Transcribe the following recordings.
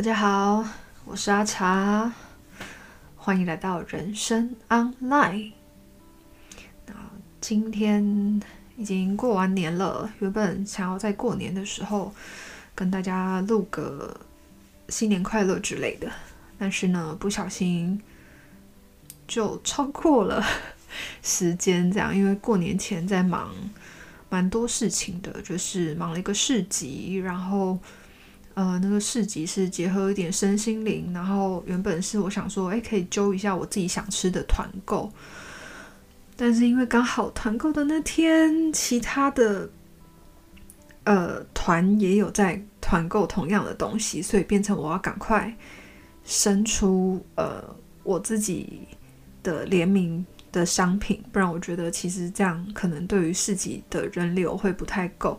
大家好，我是阿茶，欢迎来到人生 Online。那今天已经过完年了，原本想要在过年的时候跟大家录个新年快乐之类的，但是呢，不小心就超过了时间，这样，因为过年前在忙蛮多事情的，就是忙了一个市集，然后。呃，那个市集是结合一点身心灵，然后原本是我想说，哎，可以揪一下我自己想吃的团购，但是因为刚好团购的那天，其他的呃团也有在团购同样的东西，所以变成我要赶快生出呃我自己的联名的商品，不然我觉得其实这样可能对于市集的人流会不太够。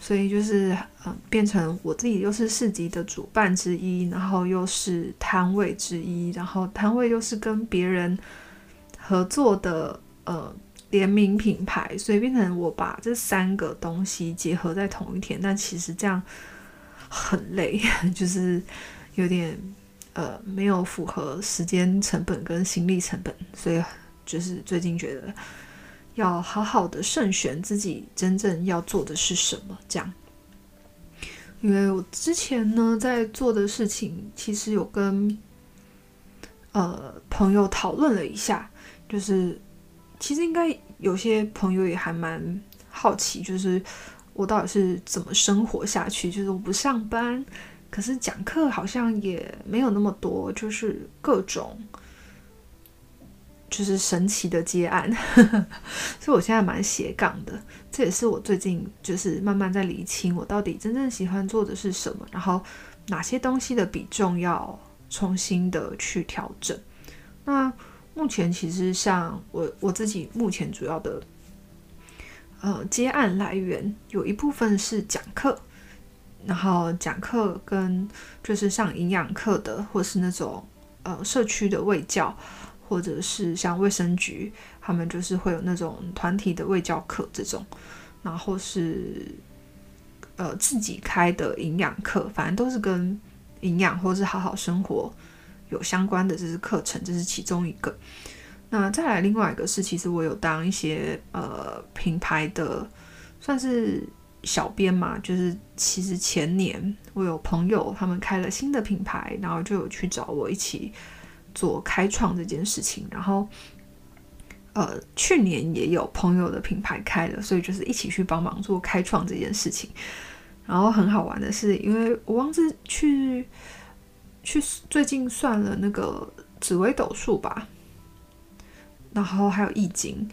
所以就是，嗯、变成我自己又是市集的主办之一，然后又是摊位之一，然后摊位又是跟别人合作的呃联名品牌，所以变成我把这三个东西结合在同一天，但其实这样很累，就是有点呃没有符合时间成本跟心力成本，所以就是最近觉得。要好好的慎选自己真正要做的是什么，这样。因为我之前呢在做的事情，其实有跟呃朋友讨论了一下，就是其实应该有些朋友也还蛮好奇，就是我到底是怎么生活下去，就是我不上班，可是讲课好像也没有那么多，就是各种。就是神奇的接案，所以我现在蛮斜杠的。这也是我最近就是慢慢在理清，我到底真正喜欢做的是什么，然后哪些东西的比重要重新的去调整。那目前其实像我我自己目前主要的呃接案来源，有一部分是讲课，然后讲课跟就是上营养课的，或是那种呃社区的卫教。或者是像卫生局，他们就是会有那种团体的卫教课这种，然后是呃自己开的营养课，反正都是跟营养或是好好生活有相关的，这是课程，这是其中一个。那再来另外一个是，其实我有当一些呃品牌的算是小编嘛，就是其实前年我有朋友他们开了新的品牌，然后就有去找我一起。做开创这件事情，然后，呃，去年也有朋友的品牌开了，所以就是一起去帮忙做开创这件事情。然后很好玩的是，因为我忘记去去最近算了那个紫微斗数吧，然后还有易经，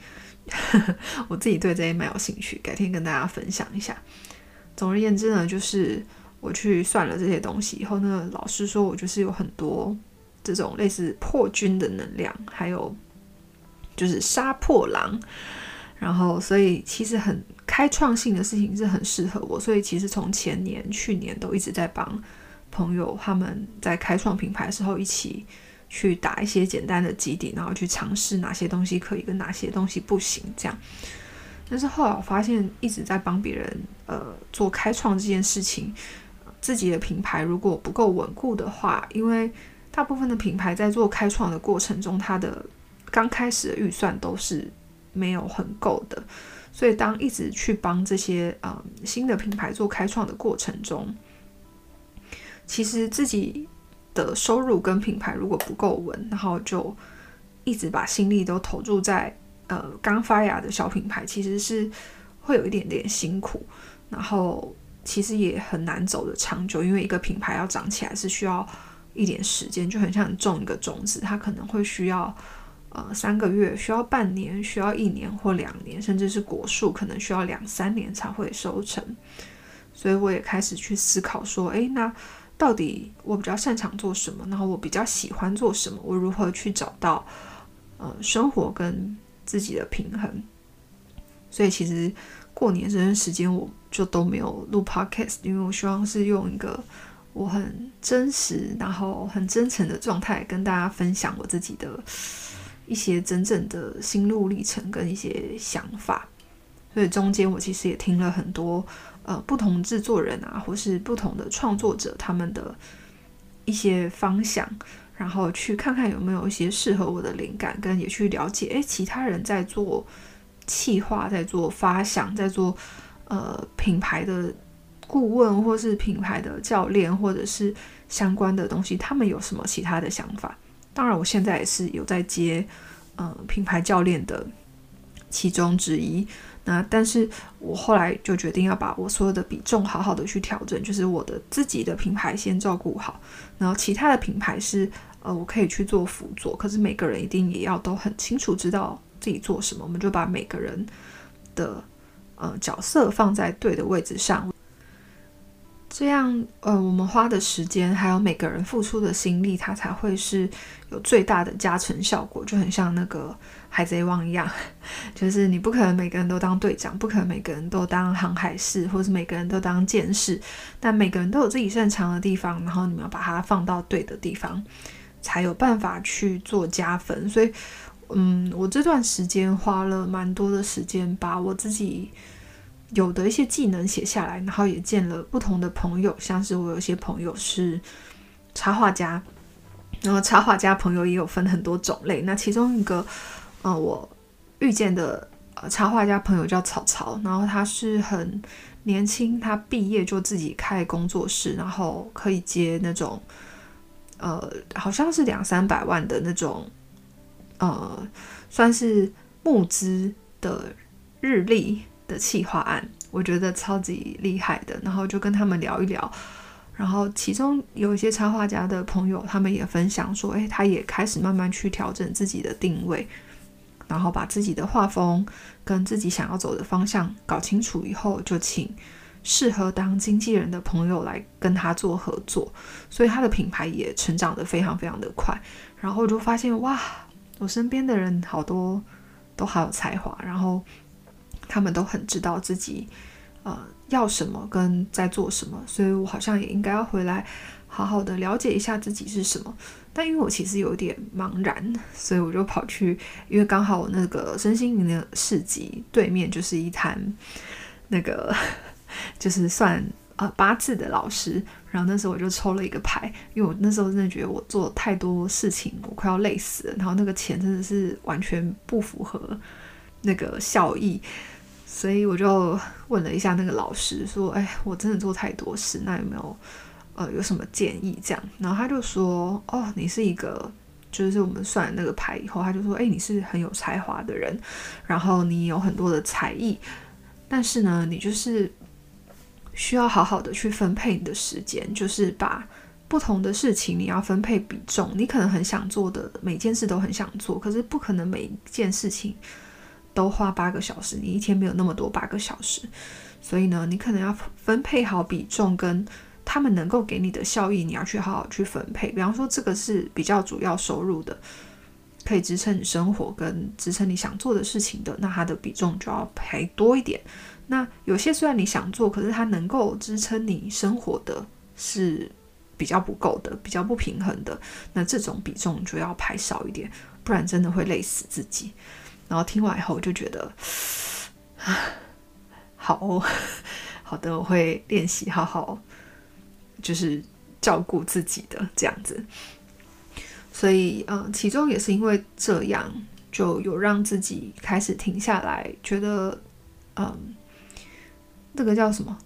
我自己对这些蛮有兴趣，改天跟大家分享一下。总而言之呢，就是我去算了这些东西以后，呢老师说我就是有很多。这种类似破军的能量，还有就是杀破狼，然后所以其实很开创性的事情是很适合我，所以其实从前年、去年都一直在帮朋友他们在开创品牌的时候一起去打一些简单的基底，然后去尝试哪些东西可以跟哪些东西不行这样。但是后来我发现一直在帮别人呃做开创这件事情，自己的品牌如果不够稳固的话，因为大部分的品牌在做开创的过程中，它的刚开始的预算都是没有很够的，所以当一直去帮这些呃新的品牌做开创的过程中，其实自己的收入跟品牌如果不够稳，然后就一直把心力都投注在呃刚发芽的小品牌，其实是会有一点点辛苦，然后其实也很难走得长久，因为一个品牌要长起来是需要。一点时间就很像种一个种子，它可能会需要呃三个月，需要半年，需要一年或两年，甚至是果树可能需要两三年才会收成。所以我也开始去思考说，诶，那到底我比较擅长做什么？然后我比较喜欢做什么？我如何去找到呃生活跟自己的平衡？所以其实过年这段时间我就都没有录 podcast，因为我希望是用一个。我很真实，然后很真诚的状态跟大家分享我自己的一些真正的心路历程跟一些想法，所以中间我其实也听了很多呃不同制作人啊，或是不同的创作者他们的一些方向，然后去看看有没有一些适合我的灵感，跟也去了解，诶，其他人在做企划，在做发想，在做呃品牌的顾问，或是品牌的教练，或者是相关的东西，他们有什么其他的想法？当然，我现在也是有在接呃品牌教练的其中之一。那但是我后来就决定要把我所有的比重好好的去调整，就是我的自己的品牌先照顾好，然后其他的品牌是呃我可以去做辅佐，可是每个人一定也要都很清楚知道自己做什么，我们就把每个人的呃角色放在对的位置上。这样，呃，我们花的时间，还有每个人付出的心力，它才会是有最大的加成效果。就很像那个海贼王一样，就是你不可能每个人都当队长，不可能每个人都当航海士，或是每个人都当剑士。但每个人都有自己擅长的地方，然后你们要把它放到对的地方，才有办法去做加分。所以，嗯，我这段时间花了蛮多的时间，把我自己。有的一些技能写下来，然后也见了不同的朋友，像是我有些朋友是插画家，然后插画家朋友也有分很多种类。那其中一个，呃，我遇见的呃插画家朋友叫草草，然后他是很年轻，他毕业就自己开工作室，然后可以接那种呃好像是两三百万的那种，呃，算是募资的日历。的企划案，我觉得超级厉害的，然后就跟他们聊一聊，然后其中有一些插画家的朋友，他们也分享说，诶，他也开始慢慢去调整自己的定位，然后把自己的画风跟自己想要走的方向搞清楚以后，就请适合当经纪人的朋友来跟他做合作，所以他的品牌也成长得非常非常的快，然后就发现哇，我身边的人好多都好有才华，然后。他们都很知道自己，呃，要什么跟在做什么，所以我好像也应该要回来，好好的了解一下自己是什么。但因为我其实有点茫然，所以我就跑去，因为刚好我那个身心灵的市集对面就是一摊，那个 就是算呃八字的老师，然后那时候我就抽了一个牌，因为我那时候真的觉得我做太多事情，我快要累死了，然后那个钱真的是完全不符合那个效益。所以我就问了一下那个老师，说：“哎，我真的做太多事，那有没有呃有什么建议？”这样，然后他就说：“哦，你是一个，就是我们算那个牌以后，他就说：哎，你是很有才华的人，然后你有很多的才艺，但是呢，你就是需要好好的去分配你的时间，就是把不同的事情你要分配比重。你可能很想做的每件事都很想做，可是不可能每一件事情。”都花八个小时，你一天没有那么多八个小时，所以呢，你可能要分配好比重，跟他们能够给你的效益，你要去好好去分配。比方说，这个是比较主要收入的，可以支撑你生活跟支撑你想做的事情的，那它的比重就要排多一点。那有些虽然你想做，可是它能够支撑你生活的是比较不够的，比较不平衡的，那这种比重就要排少一点，不然真的会累死自己。然后听完以后，我就觉得，好，好的，我会练习好好，就是照顾自己的这样子。所以，嗯，其中也是因为这样，就有让自己开始停下来，觉得，嗯，这个叫什么？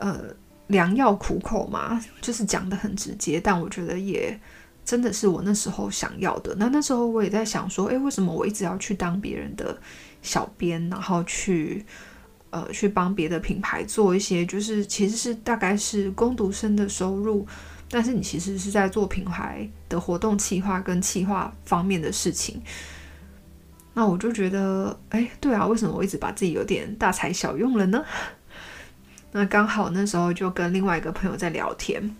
呃，良药苦口嘛，就是讲得很直接，但我觉得也。真的是我那时候想要的。那那时候我也在想说，诶，为什么我一直要去当别人的小编，然后去呃去帮别的品牌做一些，就是其实是大概是工读生的收入，但是你其实是在做品牌的活动企划跟企划方面的事情。那我就觉得，诶，对啊，为什么我一直把自己有点大材小用了呢？那刚好那时候就跟另外一个朋友在聊天。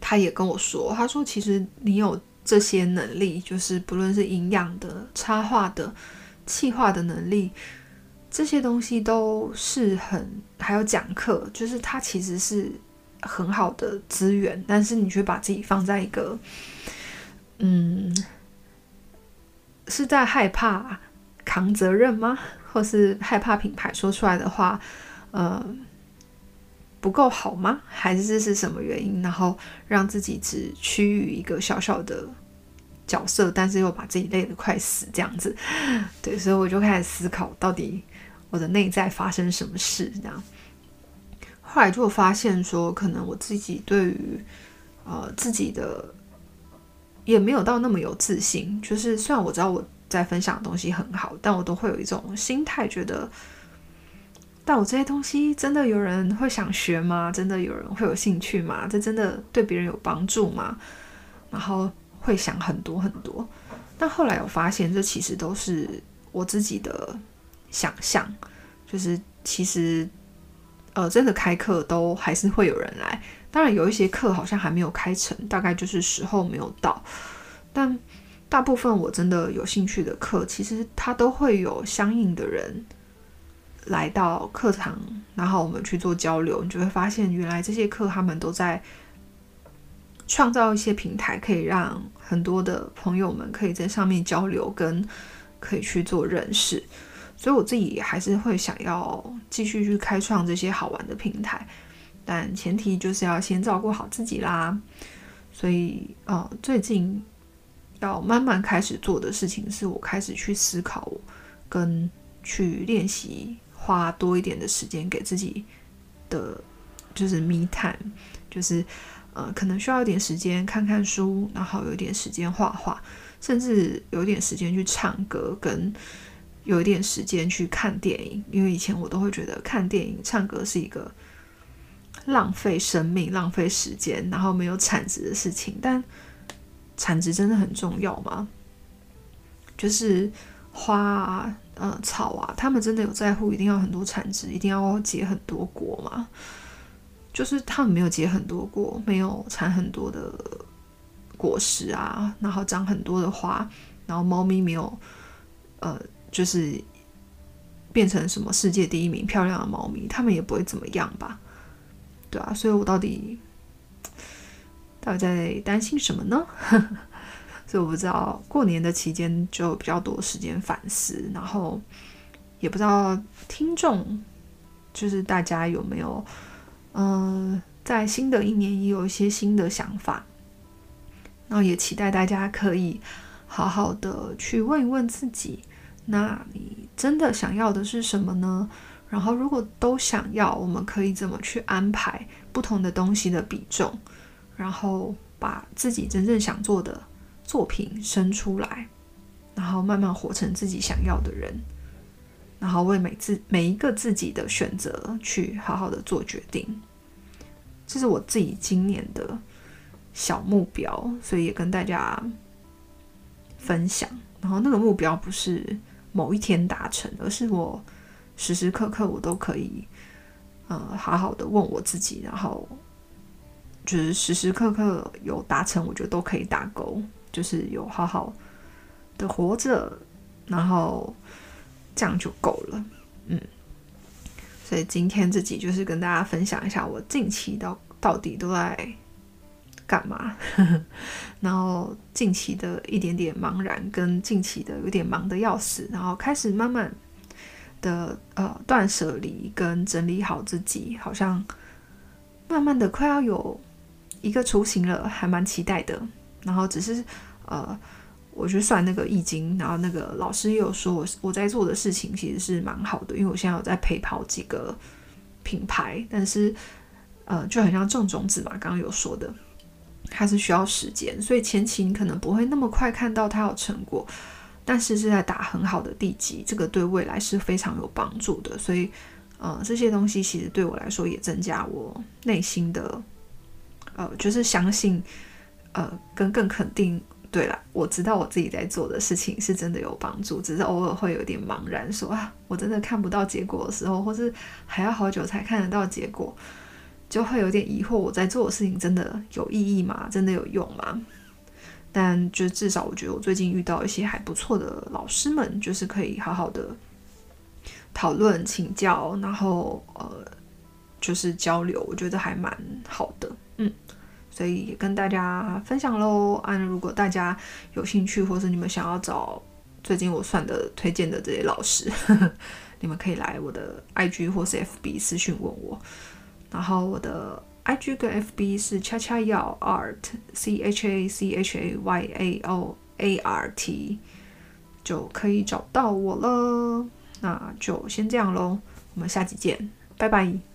他也跟我说，他说其实你有这些能力，就是不论是营养的、插画的、气化的能力，这些东西都是很，还有讲课，就是它其实是很好的资源，但是你却把自己放在一个，嗯，是在害怕扛责任吗？或是害怕品牌说出来的话，呃，不够好吗？还是这是什么原因？然后让自己只趋于一个小小的角色，但是又把自己累得快死这样子。对，所以我就开始思考，到底我的内在发生什么事？这样，后来就发现说，可能我自己对于呃自己的也没有到那么有自信。就是虽然我知道我在分享的东西很好，但我都会有一种心态，觉得。但我这些东西真的有人会想学吗？真的有人会有兴趣吗？这真的对别人有帮助吗？然后会想很多很多。但后来我发现，这其实都是我自己的想象。就是其实，呃，真的开课都还是会有人来。当然，有一些课好像还没有开成，大概就是时候没有到。但大部分我真的有兴趣的课，其实它都会有相应的人。来到课堂，然后我们去做交流，你就会发现，原来这些课他们都在创造一些平台，可以让很多的朋友们可以在上面交流，跟可以去做认识。所以我自己还是会想要继续去开创这些好玩的平台，但前提就是要先照顾好自己啦。所以，呃，最近要慢慢开始做的事情，是我开始去思考跟去练习。花多一点的时间给自己的，就是 me time，就是呃，可能需要一点时间看看书，然后有一点时间画画，甚至有一点时间去唱歌，跟有一点时间去看电影。因为以前我都会觉得看电影、唱歌是一个浪费生命、浪费时间，然后没有产值的事情。但产值真的很重要吗？就是花。呃，草啊，他们真的有在乎一定要很多产值，一定要结很多果吗？就是他们没有结很多果，没有产很多的果实啊，然后长很多的花，然后猫咪没有，呃，就是变成什么世界第一名漂亮的猫咪，他们也不会怎么样吧？对啊，所以我到底到底在担心什么呢？所以我不知道过年的期间就比较多时间反思，然后也不知道听众就是大家有没有，嗯、在新的一年也有一些新的想法，然后也期待大家可以好好的去问一问自己，那你真的想要的是什么呢？然后如果都想要，我们可以怎么去安排不同的东西的比重，然后把自己真正想做的。作品生出来，然后慢慢活成自己想要的人，然后为每自每一个自己的选择去好好的做决定。这是我自己今年的小目标，所以也跟大家分享。然后那个目标不是某一天达成，而是我时时刻刻我都可以，呃，好好的问我自己，然后就是时时刻刻有达成，我觉得都可以打勾。就是有好好的活着，然后这样就够了，嗯。所以今天这集就是跟大家分享一下我近期到到底都在干嘛，然后近期的一点点茫然，跟近期的有点忙的要死，然后开始慢慢的呃断舍离跟整理好自己，好像慢慢的快要有一个雏形了，还蛮期待的。然后只是，呃，我去算那个易经，然后那个老师也有说我我在做的事情其实是蛮好的，因为我现在有在陪跑几个品牌，但是呃就很像种种子嘛，刚刚有说的，它是需要时间，所以前期你可能不会那么快看到它有成果，但是是在打很好的地基，这个对未来是非常有帮助的，所以呃这些东西其实对我来说也增加我内心的呃就是相信。呃，跟更肯定，对了，我知道我自己在做的事情是真的有帮助，只是偶尔会有点茫然，说啊，我真的看不到结果的时候，或是还要好久才看得到结果，就会有点疑惑，我在做的事情真的有意义吗？真的有用吗？但就至少我觉得我最近遇到一些还不错的老师们，就是可以好好的讨论、请教，然后呃，就是交流，我觉得还蛮好的，嗯。所以也跟大家分享喽。啊，如果大家有兴趣，或是你们想要找最近我算的推荐的这些老师，你们可以来我的 IG 或是 FB 私讯问我。然后我的 IG 跟 FB 是恰恰要 Art C H A C H A Y A O A R T，就可以找到我了。那就先这样喽，我们下期见，拜拜。